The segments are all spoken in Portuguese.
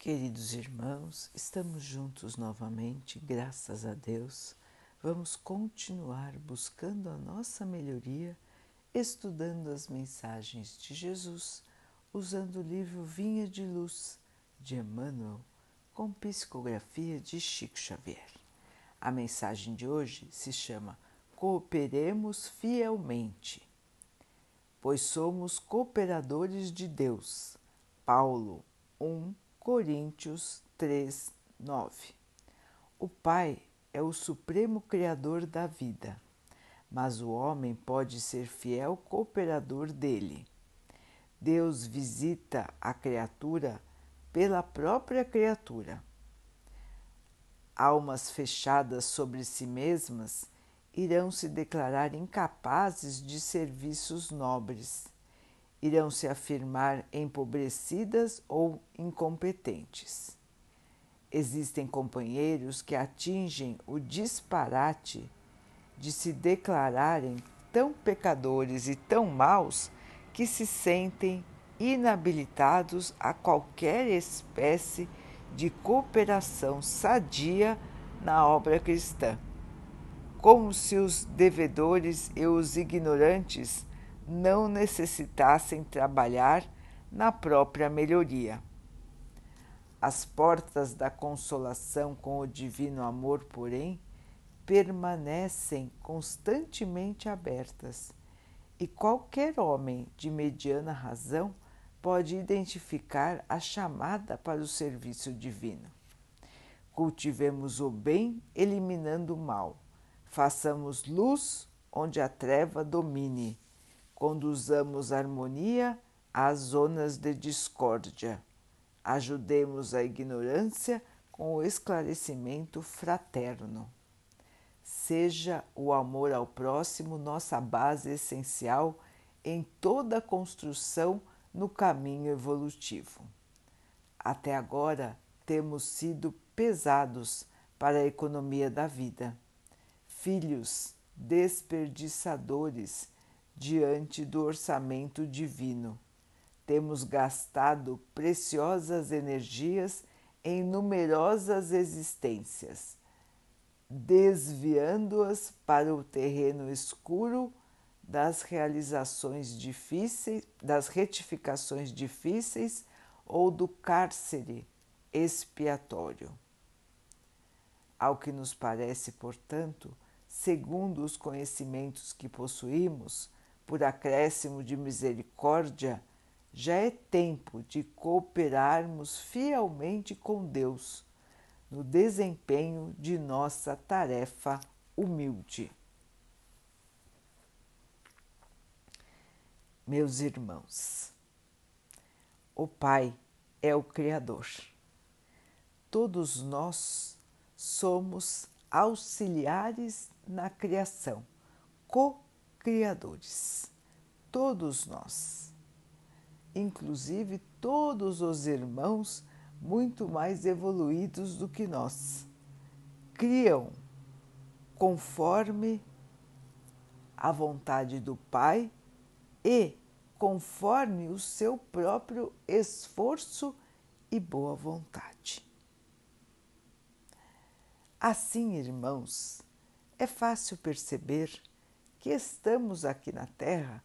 Queridos irmãos, estamos juntos novamente, graças a Deus. Vamos continuar buscando a nossa melhoria, estudando as mensagens de Jesus, usando o livro Vinha de Luz de Emmanuel, com psicografia de Chico Xavier. A mensagem de hoje se chama Cooperemos fielmente, pois somos cooperadores de Deus. Paulo 1 Coríntios 3, 9. O Pai é o supremo Criador da vida, mas o homem pode ser fiel cooperador dele. Deus visita a criatura pela própria criatura. Almas fechadas sobre si mesmas irão se declarar incapazes de serviços nobres irão se afirmar empobrecidas ou incompetentes. Existem companheiros que atingem o disparate de se declararem tão pecadores e tão maus que se sentem inabilitados a qualquer espécie de cooperação sadia na obra cristã, como se os devedores e os ignorantes não necessitassem trabalhar na própria melhoria. As portas da consolação com o divino amor, porém, permanecem constantemente abertas e qualquer homem de mediana razão pode identificar a chamada para o serviço divino. Cultivemos o bem, eliminando o mal. Façamos luz onde a treva domine conduzamos harmonia às zonas de discórdia. Ajudemos a ignorância com o esclarecimento fraterno. Seja o amor ao próximo nossa base essencial em toda a construção no caminho evolutivo. Até agora temos sido pesados para a economia da vida, filhos desperdiçadores diante do orçamento divino. Temos gastado preciosas energias em numerosas existências, desviando-as para o terreno escuro das realizações difíceis, das retificações difíceis ou do cárcere expiatório. Ao que nos parece, portanto, segundo os conhecimentos que possuímos, por acréscimo de misericórdia, já é tempo de cooperarmos fielmente com Deus no desempenho de nossa tarefa humilde. Meus irmãos, o Pai é o Criador. Todos nós somos auxiliares na criação, co criadores, todos nós, inclusive todos os irmãos muito mais evoluídos do que nós, criam conforme a vontade do Pai e conforme o seu próprio esforço e boa vontade. Assim, irmãos, é fácil perceber que estamos aqui na Terra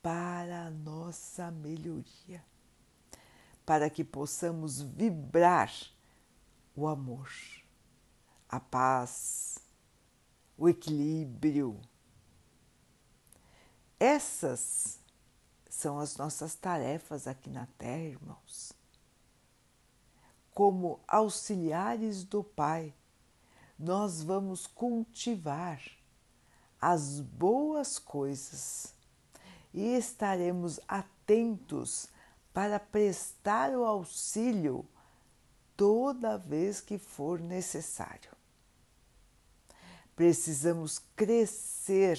para a nossa melhoria, para que possamos vibrar o amor, a paz, o equilíbrio. Essas são as nossas tarefas aqui na Terra, irmãos. Como auxiliares do Pai, nós vamos cultivar as boas coisas e estaremos atentos para prestar o auxílio toda vez que for necessário. Precisamos crescer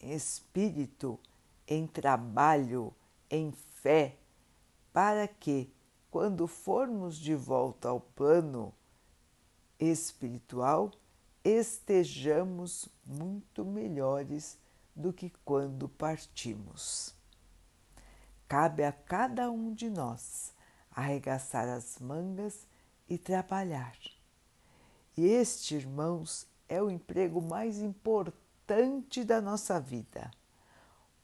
em espírito, em trabalho, em fé, para que, quando formos de volta ao plano espiritual, estejamos muito melhores do que quando partimos. Cabe a cada um de nós arregaçar as mangas e trabalhar. E este, irmãos, é o emprego mais importante da nossa vida.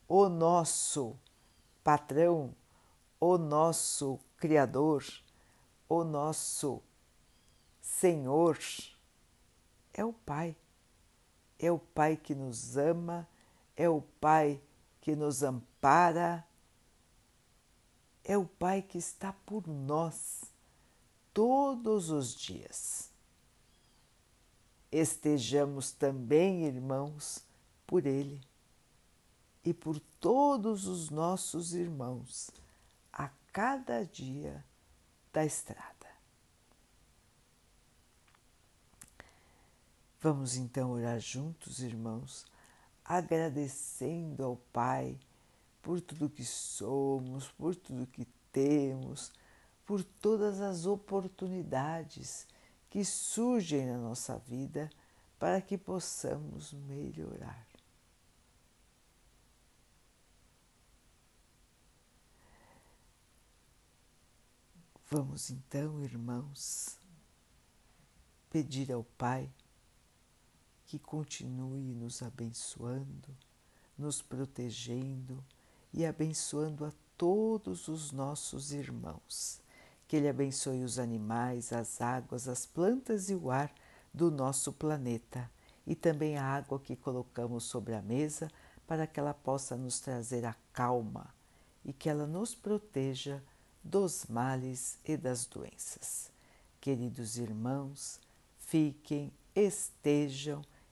O nosso patrão, o nosso Criador, o nosso Senhor é o Pai. É o Pai que nos ama, é o Pai que nos ampara, é o Pai que está por nós todos os dias. Estejamos também, irmãos, por Ele e por todos os nossos irmãos a cada dia da estrada. Vamos então orar juntos, irmãos, agradecendo ao Pai por tudo que somos, por tudo que temos, por todas as oportunidades que surgem na nossa vida para que possamos melhorar. Vamos então, irmãos, pedir ao Pai que continue nos abençoando, nos protegendo e abençoando a todos os nossos irmãos. Que Ele abençoe os animais, as águas, as plantas e o ar do nosso planeta e também a água que colocamos sobre a mesa para que ela possa nos trazer a calma e que ela nos proteja dos males e das doenças. Queridos irmãos, fiquem, estejam